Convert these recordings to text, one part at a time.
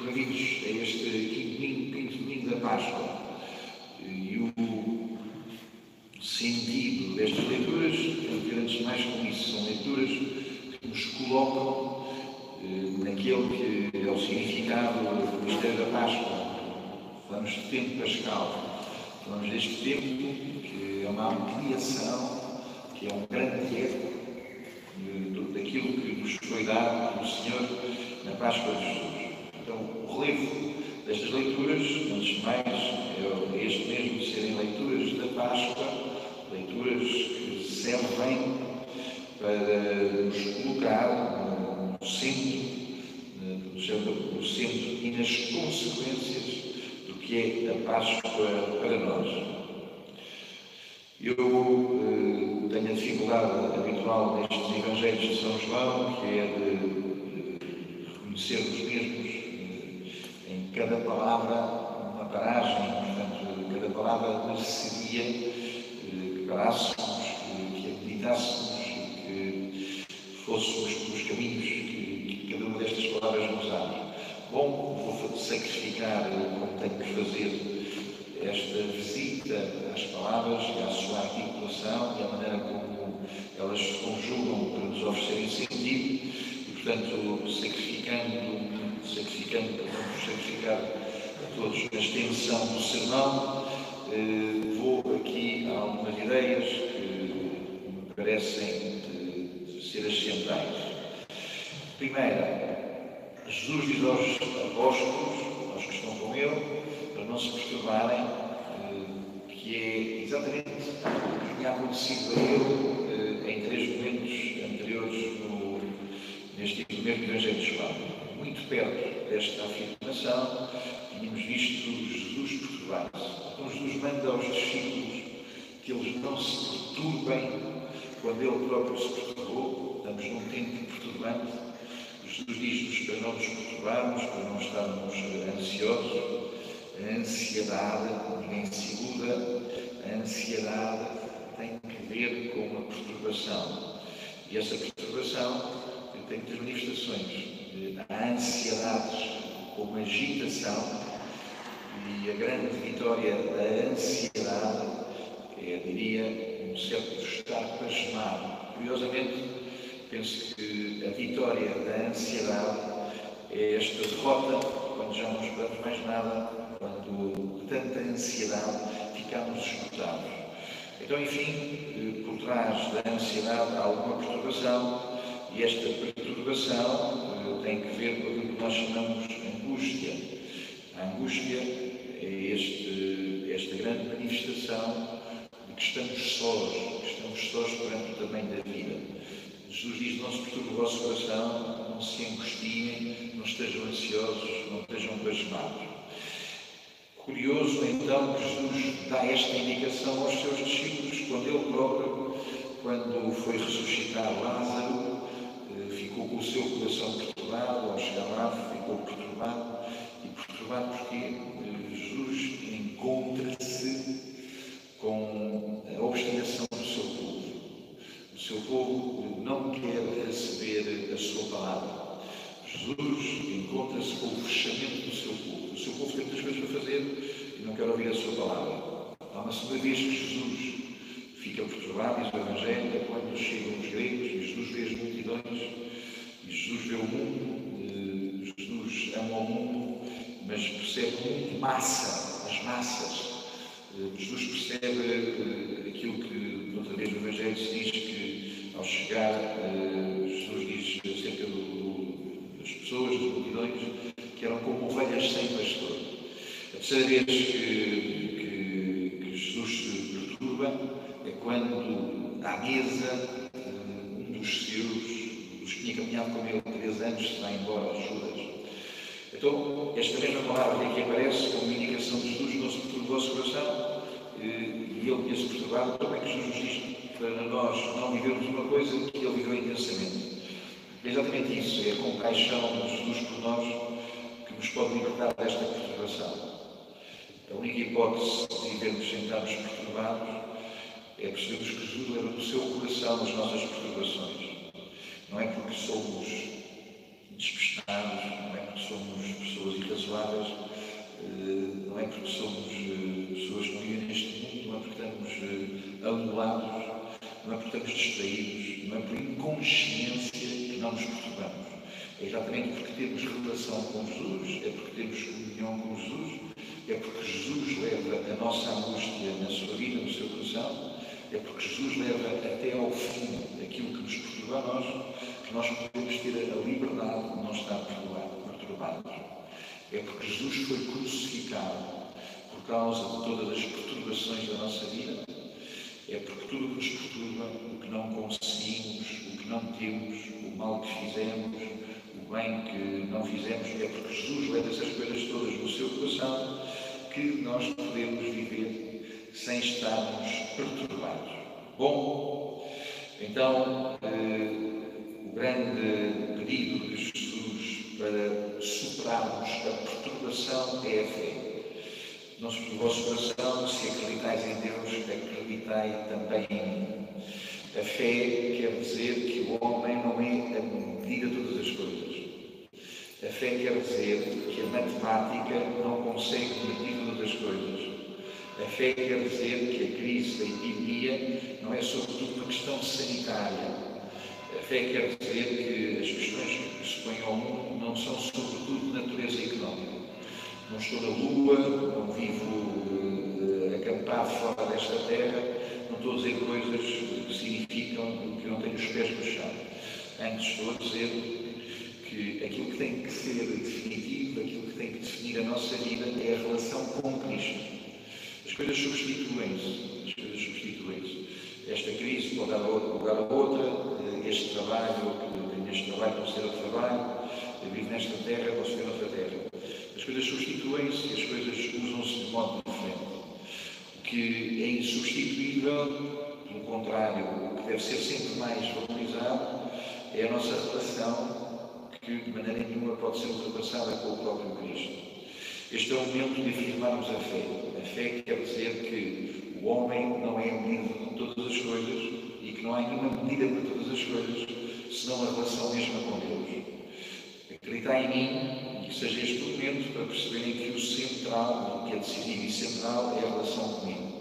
recorridos a este quinto domingo, domingo da Páscoa. E o sentido destas leituras tem que ver antes de mais com isso. São leituras que nos colocam eh, naquele que é o significado do mistério da Páscoa. Falamos de tempo pascal. Falamos deste tempo que é uma ampliação, que é um grande eco daquilo que nos foi dado pelo Senhor na Páscoa de Jesus. Então, o relevo destas leituras, antes de mais, é este mesmo de serem leituras da Páscoa, leituras que servem para nos colocar no centro, no centro e nas consequências do que é a Páscoa para nós. Eu eh, tenho a dificuldade habitual nestes Evangelhos de São João, que é de reconhecer os mesmos eh, em cada palavra, uma paragem, portanto, cada palavra seria eh, que parássemos, que acreditássemos, que fôssemos pelos caminhos que, que cada uma destas palavras nos abre. Bom, vou sacrificar como tenho que fazer esta visita às palavras e à sua articulação e à maneira como elas se conjugam para nos oferecerem sentido e, portanto, sacrificando, sacrificando, vamos sacrificar a todos a extensão do sermão, eh, vou aqui a algumas ideias que me parecem ser as centrais. Primeira, Jesus diz aos apóstolos, aos que estão com ele, não se perturbarem, eh, que é exatamente o que tinha acontecido a ele eh, em três momentos anteriores no, neste mesmo Evangelho de João. Muito perto desta afirmação, tínhamos visto Jesus perturbar-se. Então Jesus manda aos discípulos que eles não se perturbem quando ele próprio se perturbou. Estamos num tempo perturbante. Jesus diz-nos para não nos perturbarmos, para não estarmos ansiosos, a ansiedade, ninguém segura, a ansiedade tem que ver com uma perturbação. E essa perturbação tem três manifestações. A ansiedade como agitação e a grande vitória da ansiedade é, diria, um certo estar pasmado. Curiosamente, penso que a vitória da ansiedade é esta derrota quando já não esperamos mais nada quando tanta ansiedade ficamos esgotados. Então, enfim, por trás da ansiedade há alguma perturbação e esta perturbação eh, tem que ver com aquilo que nós chamamos angústia. A angústia é este, esta grande manifestação de que estamos sós, que estamos sós perante o tamanho da vida. Jesus diz: Não se perturbe o vosso coração, não se angustiem, não estejam ansiosos, não estejam pasmados. Curioso então que Jesus dá esta indicação aos seus discípulos quando ele próprio, quando foi ressuscitar Lázaro, eh, ficou com o seu coração perturbado, ao chegar lá ficou perturbado, e perturbado porque Jesus encontra-se com a obstinação do seu povo. O seu povo não quer receber a sua palavra. Jesus encontra-se com o fechamento do seu povo. O seu povo tem muitas coisas para fazer e não quer ouvir a sua palavra. Há uma segunda vez que Jesus fica perturbado, diz o Evangelho, quando chegam os gregos e Jesus vê as multidões Jesus vê o mundo, Jesus ama o mundo, mas percebe o mundo massa, as massas. Jesus percebe eh, aquilo que outra vez no Evangelho se diz que ao chegar, eh, Jesus diz acerca do pessoas, das multidões, que eram como ovelhas sem pastor. A terceira vez que, que, que Jesus se perturba é quando, à mesa, tinha caminhado com ele três anos, se vai embora, Judas. Então, esta mesma palavra aqui aparece como indicação de Jesus, não se perturbe o coração, e ele tinha-se perturbado, é que Jesus diz para nós não vivermos uma coisa que ele viveu intensamente. É exatamente isso, é a compaixão de Jesus por nós que nos pode libertar desta perturbação. A única hipótese de vivermos sem estarmos perturbados é percebermos que Jesus leva no seu coração as nossas perturbações. Não é porque somos despestados, não é porque somos pessoas irrazoáveis, eh, não é porque somos eh, pessoas que vivem neste mundo, não é porque estamos anulados, não é porque estamos distraídos, não é por inconsciência que não nos perturbamos. É exatamente porque temos relação com Jesus, é porque temos comunhão com Jesus, é porque Jesus leva a nossa angústia na sua vida, no seu coração, é porque Jesus leva até ao fim aquilo que nos perturba a nós, nós podemos ter a liberdade de não estar perturbados. É porque Jesus foi crucificado por causa de todas as perturbações da nossa vida. É porque tudo nos perturba, o que não conseguimos, o que não temos, o mal que fizemos, o bem que não fizemos, é porque Jesus leva essas coisas todas no seu coração que nós podemos viver sem estarmos perturbados. Bom, então, eh, grande pedido de Jesus para superarmos a perturbação é a fé. Não se vosso coração, se acreditais em Deus, acreditai também em mim. A fé quer dizer que o homem não é a medida de todas as coisas. A fé quer dizer que a matemática não consegue medir todas as coisas. A fé quer dizer que a crise da epidemia não é sobretudo uma questão sanitária. A fé quer dizer que as questões que se põem ao mundo não são sobretudo de natureza económica. Não estou na Lua, não vivo uh, acampado fora desta terra, não estou a dizer coisas que significam que não tenho os pés no chão. Antes estou a dizer que aquilo que tem que ser definitivo, aquilo que tem que definir a nossa vida é a relação com Cristo. As coisas substituem-se, as coisas substituem-se. Esta crise pode dar lugar a outra, este trabalho, neste trabalho ter outro trabalho, eu vivo nesta terra, posso ter outra terra. As coisas substituem-se as coisas usam-se de modo diferente. O que é insubstituível, pelo contrário, o que deve ser sempre mais valorizado é a nossa relação que de maneira nenhuma pode ser ultrapassada com o próprio Cristo. Este é o momento de afirmarmos a fé. A fé quer dizer que o homem não é medido de todas as coisas não há nenhuma medida para todas as coisas, senão a relação mesma com Deus. Acreditar em mim e que seja este o momento para perceberem que o central, o que é decisivo e central, é a relação comigo.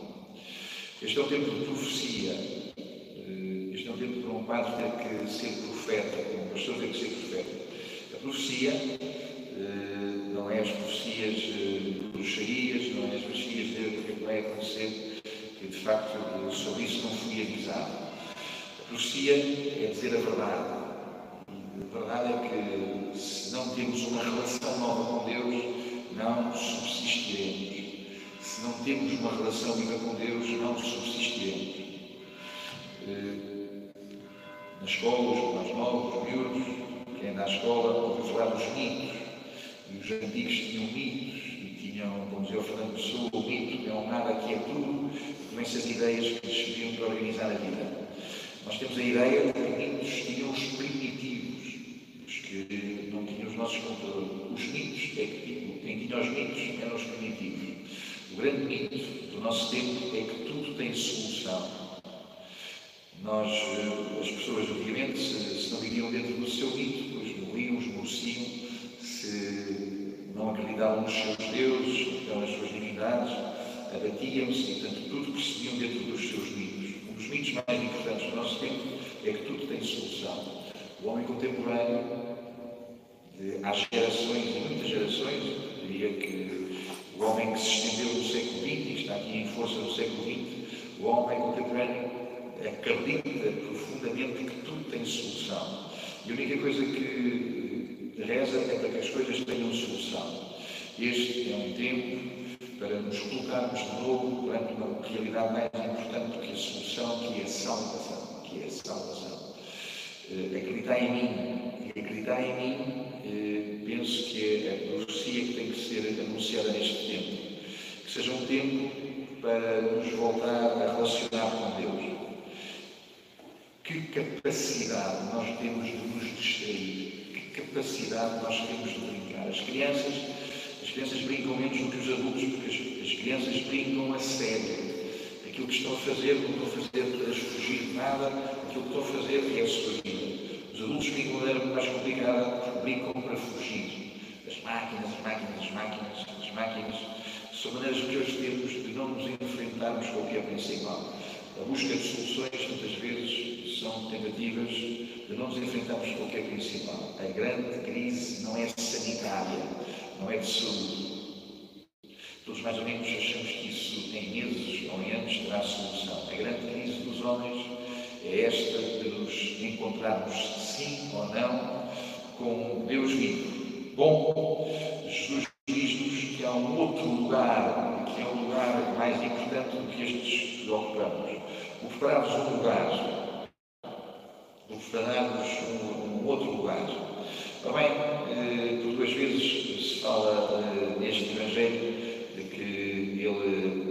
Este é o tempo de profecia. Eh, este é o tempo para um padre ter que ser profeta, para um pastor ter que ser profeta profecia, eh, não é as profecias de bruxarias, não é as profecias de o que vai acontecer, que de facto sobre isso não fui avisado. A profecia é dizer a verdade. E a verdade é que se não temos uma relação nova com Deus, não subsistiremos. Se não temos uma relação viva com Deus, não subsistiremos. Eh, na escola, os mais novos, os miúdos, quem anda à escola ouviu falar dos mitos. E os antigos tinham mitos, e tinham, como dizia o Fernando Pessoa, o mito é um nada que é tudo, com essas ideias que serviam para organizar a vida. Nós temos a ideia de que tinham os primitivos, os que não tinham os nossos computadores. Os mitos, é que quem tinha os mitos eram os primitivos. O grande mito do nosso tempo é que tudo tem solução. Nós, eh, as pessoas, obviamente, se, se não viviam dentro do seu mito, pois morriam, esmoreciam, se não acreditavam nos seus deuses, nas suas divindades, abatiam-se e, portanto, tudo percebiam dentro dos seus mitos. Dos mitos mais importantes do nosso tempo é que tudo tem solução. O homem contemporâneo, há gerações e muitas gerações, diria que o homem que se estendeu no século XX e está aqui em força no século XX, o homem contemporâneo acredita profundamente que tudo tem solução. E a única coisa que reza é para que as coisas tenham solução. Este é um tempo para nos colocarmos de novo perante uma realidade mais importante do que solução, que é salvação. Que é salvação. Uh, acreditar em mim e acreditar em mim, uh, penso que é a profecia que tem que ser anunciada neste tempo. Que seja um tempo para nos voltar a relacionar com Deus que capacidade nós temos de nos distrair? Que capacidade nós temos de brincar? As crianças, as crianças brincam menos do que os adultos, porque as, as crianças brincam a sério. Aquilo que estão a fazer, não estão a fazer para fugir de nada, aquilo que estão a fazer é a sua vida. Os adultos brincam de maneira mais complicada, brincam para fugir. As máquinas, as máquinas máquinas, são maneiras que hoje temos de não nos enfrentarmos com o que é principal. A busca de soluções, muitas vezes, são tentativas de não nos enfrentarmos com o que é principal. A grande crise não é sanitária, não é de saúde. Todos mais ou menos achamos em anos terá solução. A grande crise dos homens é esta de nos encontrarmos, sim ou não, com Deus vivo. Bom, Jesus diz-nos que há um outro lugar, que é um lugar mais importante do que estes que ocupamos. O preparar-vos um lugar, o preparar-vos um, um, outro lugar. Também, eh, por duas vezes se fala eh, neste Evangelho de que ele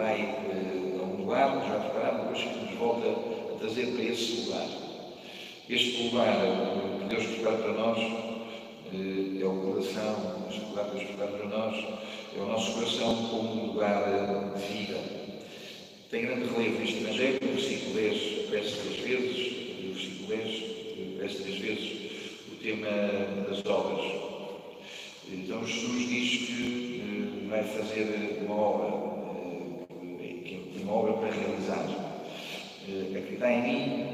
vai eh, a um lugar já preparado, depois que nos volta a trazer para esse lugar. Este lugar que Deus prepara para nós é o coração, este lugar que Deus prepara para nós é o nosso coração como um lugar de vida. Tem grande relevo neste Evangelho, o versículo 10 aparece três vezes, o versículo 10 aparece três vezes o tema das obras. Então Jesus diz que vai fazer uma obra, uma obra para realizar. Acreditar em mim,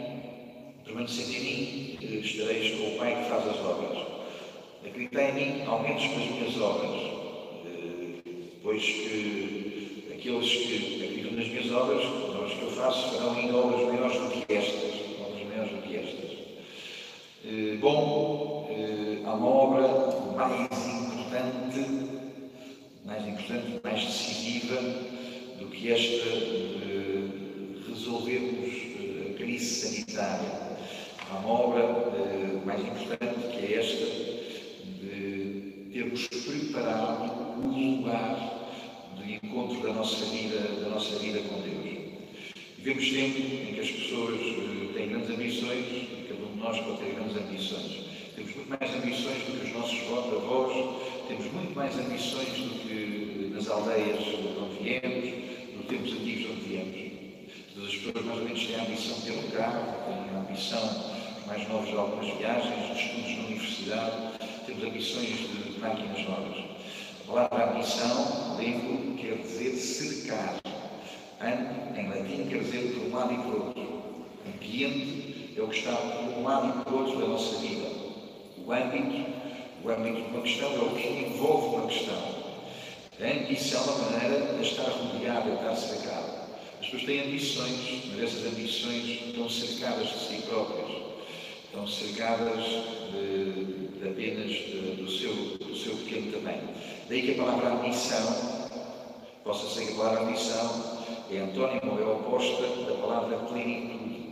permanecer em mim, estareis com o Pai que faz as obras. Acreditar em mim, aumente com as minhas obras, pois que aqueles que acreditam nas minhas obras, as obras que eu faço, farão ainda obras maiores do que estas. Obras maiores do que estas. Bom, há uma obra mais importante, mais importante, mais decisiva do que esta de resolvermos a crise sanitária. Há uma obra mais importante que é esta de termos preparado um lugar de encontro da nossa vida, da nossa vida com Deus. Vivemos tempo em que as pessoas têm grandes ambições, e cada um de nós pode ter grandes ambições. Temos muito mais ambições do que os nossos avós, temos muito mais ambições do que nas aldeias onde viemos, nos tempos antigos onde viemos. Todas as pessoas mais ou menos têm a ambição de ter um carro, têm a ambição, mais novos de algumas viagens, de estudos na universidade, temos ambições de, máquinas novas. A palavra ambição, lembro, quer dizer cercar. Em latim quer dizer por um lado e por outro. Ambiente é o que está por um lado e por outro da nossa vida. O âmbito, o âmbito de uma questão é o que envolve uma questão. A ambição é a maneira de estar rodeado, de estar cercado. As pessoas têm ambições, mas essas ambições estão cercadas de si próprias. Estão cercadas de, de apenas de, do, seu, do seu pequeno tamanho. Daí que a palavra ambição, possa ser a palavra ambição é antônimo, é oposta da palavra plenitude.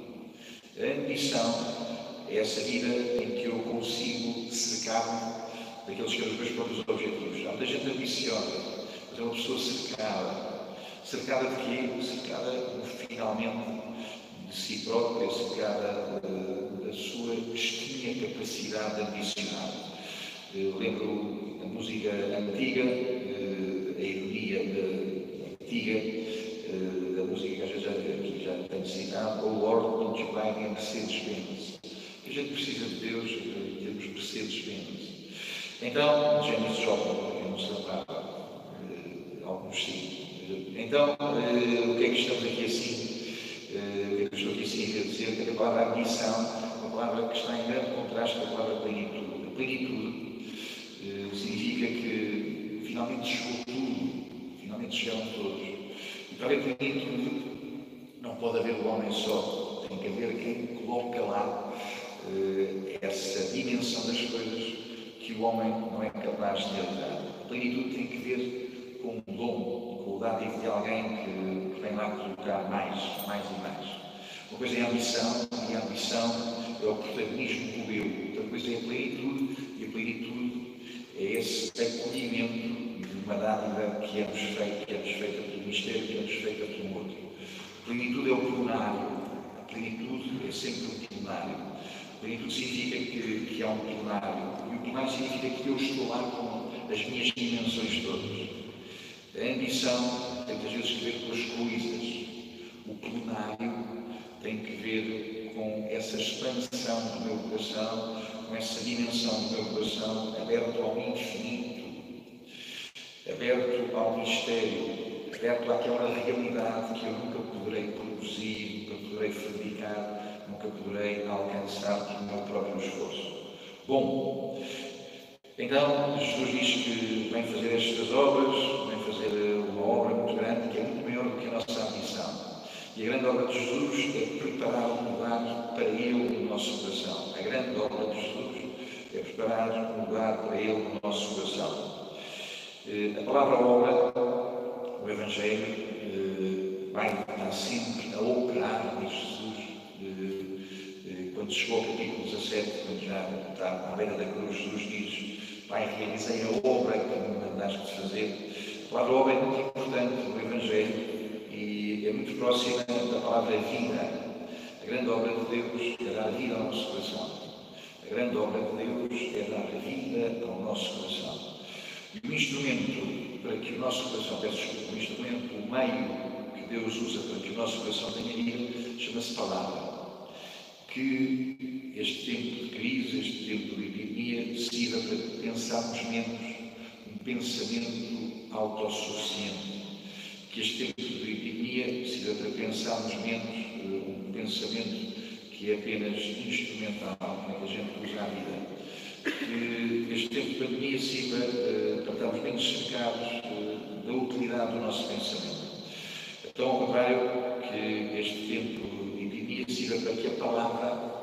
A ambição é essa vida em que eu consigo cercar-me daqueles que são os meus próprios objetivos. Há muita gente ambiciosa, mas é uma pessoa cercada. Cercada de quê? Cercada, finalmente, de si própria, cercada da sua mesquinha capacidade de ambicionar. Eu lembro a música antiga, a ironia antiga, da música que às vezes já, já tenho citado, Oh Lord, don't you buy me Mercedes-Benz. A gente precisa de Deus, temos Mercedes-Benz. Então, James Joplin, eu não se lembrava, alguns sim. Então, o que é que estamos aqui assim? O que é que estou aqui assim a dizer? Que a palavra ambição, uma palavra que está em grande contraste com a palavra plenitude. A plenitude significa que finalmente chegou tudo, finalmente chegaram todos. E para haver plenitude, não pode haver o homem só, tem que haver quem essa dimensão das coisas que o homem não é capaz de realizar. A plenitude tem que ver com o dom, com o dádivo de alguém que vem lá colocar mais, mais e mais. Uma coisa é a ambição, e a ambição é o protagonismo do eu. Outra coisa é a plenitude, e a plenitude é esse acolhimento de uma dádiva que é-nos feita, que é-nos feita pelo mistério, que é-nos feita pelo outro. A plenitude é o plenário. A plenitude é sempre um plenário. Plenitude significa que, que há um plenário. E o plenário significa que eu estou lá com as minhas dimensões todas. A ambição tem muitas vezes que ver com as coisas. O plenário tem que ver com essa expansão do meu coração, com essa dimensão do meu coração aberto ao infinito, aberto ministério, aberto àquela realidade que eu nunca poderei produzir, nunca poderei fabricar, nunca poderei alcançar o meu próprio esforço. Bom, então Jesus diz que vem fazer estas obras, vem fazer uma obra muito grande, que é muito maior do que a nossa ambição. E a grande obra de Jesus é preparar um lugar para Ele no nosso coração. A grande obra de Jesus é preparar um lugar para Ele no nosso coração. Eh, a palavra obra, o Evangelho, eh, vai estar sempre a operar em Jesus. Quando chegou ao capítulo 17, quando já está à beira da cruz, Jesus diz: Pai, realizei a obra que me mandaste fazer. A palavra obra é muito importante no Evangelho e é muito próxima da palavra vida. A grande obra de Deus é dar vida ao nosso coração. A grande obra de Deus é dar vida ao nosso coração. E o instrumento para que o nosso coração, peço desculpa, o instrumento, o meio Deus usa para que o nosso coração tenha vida, chama-se palavra. Que este tempo de crise, este tempo de epidemia, sirva para pensarmos menos um pensamento autossuficiente que este tempo de epidemia sirva para pensarmos menos uh, um pensamento que é apenas instrumental, como é que a gente usa a vida. Que este tempo de pandemia sirva uh, para estarmos bem cercados uh, da utilidade do nosso pensamento. Então, ao contrário, que este tempo de epidemia sirva para que a palavra,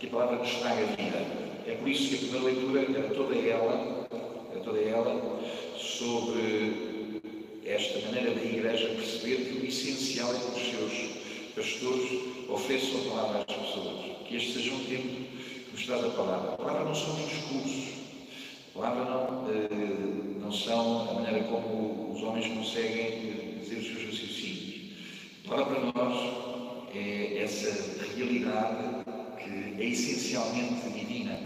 que a palavra nos traga vida. É por isso que a primeira leitura era toda ela, era toda ela sobre esta maneira da Igreja perceber que o essencial é que os seus pastores ofereçam a palavra às pessoas. Que este seja um tempo que nos traz a palavra. A palavra não são os discursos. A palavra não, eh, não são a maneira como os homens conseguem dizer os seus raciocínios. A palavra para nós é essa realidade que é essencialmente divina.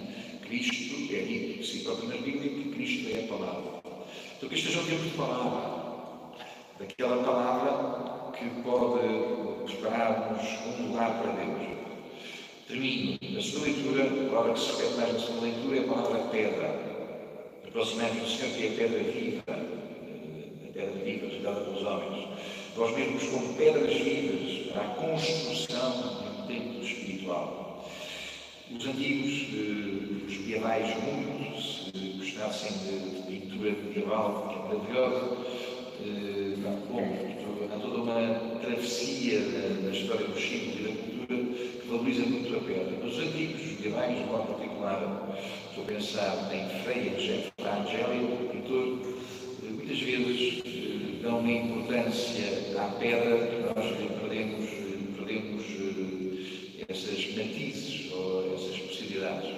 Cristo é dito si próprio na Bíblia que Cristo é a palavra. Então que este seja um tempo de palavra daquela palavra que pode preparar-nos um lugar para Deus. Termino. A segunda leitura, a palavra que se repete mais na segunda leitura é a palavra pedra. Aproximamos do Senhor que é a pedra viva, a pedra viva dada pelos homens. Nós mesmos como pedras vivas para a construção de um templo espiritual. Os antigos, eh, os medievais, muitos, se gostassem de pintura medieval, é maravilhosa, eh, bom, há toda uma travessia da, história dos símbolos e da cultura que valoriza muito a pedra. Mas os antigos, os medievais, de modo particular, estou a pensar em Freia, José Angélico, o pintor, eh, eh, dão uma importância à pedra nós perdemos, perdemos essas matizes ou essas possibilidades.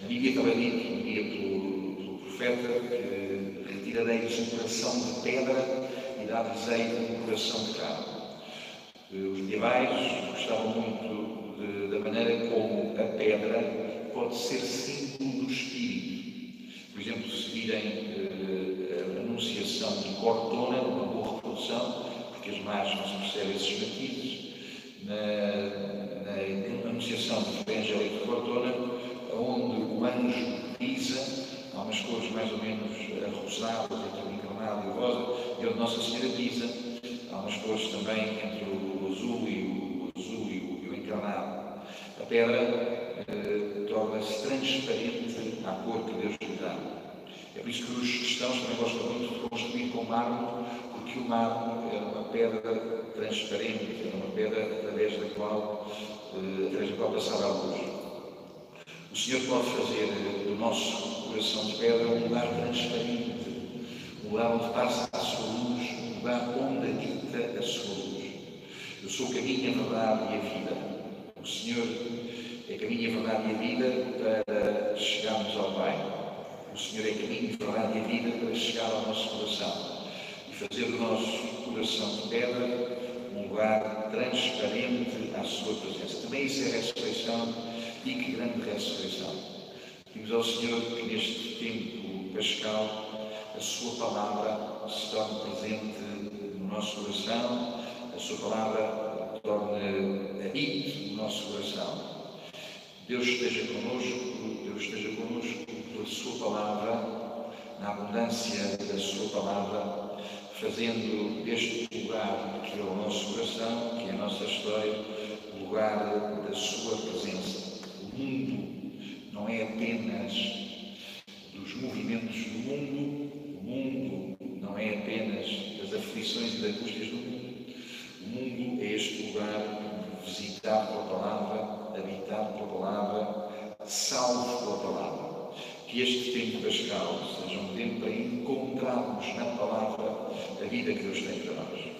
Na Bíblia estava dito, um dia pelo, pelo profeta, que retirareis um coração de pedra e dá-lhes um coração de carne. Os medievais gostavam muito de, da maneira como a pedra pode ser símbolo do espírito. Por exemplo, se virem anunciação de Cortona, uma boa reprodução, porque as más não se percebem esses matizes, na, na anunciação do Evangelho de Cortona, onde o anjo pisa, há umas cores mais ou menos rosadas, entre o encarnado e o rosa, e onde Nossa Senhora pisa, há umas cores também entre o azul e o, azul e o encarnado. A pedra eh, torna-se transparente à cor que Deus lhe dá. É por isso que os cristãos também gostam muito de construir com mármore, porque o mármore era uma pedra transparente, era uma pedra através da qual, eh, através da qual passava a luz. O Senhor pode fazer do nosso coração de pedra um lugar transparente, um lugar onde passa a sua luz, um lugar onde habita a sua luz. Eu sou o caminho, a verdade e a vida. O Senhor é caminho, a verdade e a vida para chegarmos ao Pai. O Senhor é caminho, verdade e vida para chegar ao nosso coração e fazer do nosso coração de pedra um lugar transparente à sua presença. Também isso é ressurreição e que grande ressurreição. Pedimos ao Senhor que neste tempo pascal a sua palavra se torne presente no nosso coração, a sua palavra torne habite no nosso coração. Deus esteja conosco, Deus esteja conosco pela sua palavra, na abundância da sua palavra, fazendo deste lugar que é o nosso coração, que é a nossa história, o lugar da Sua presença. O mundo não é apenas dos movimentos do mundo, o mundo não é apenas das aflições e das angústias do mundo. O mundo é este lugar visitado pela palavra, habitado pela palavra, salvo pela palavra. Que este tempo pascal seja um tempo para encontrarmos na palavra a vida que Deus tem para nós.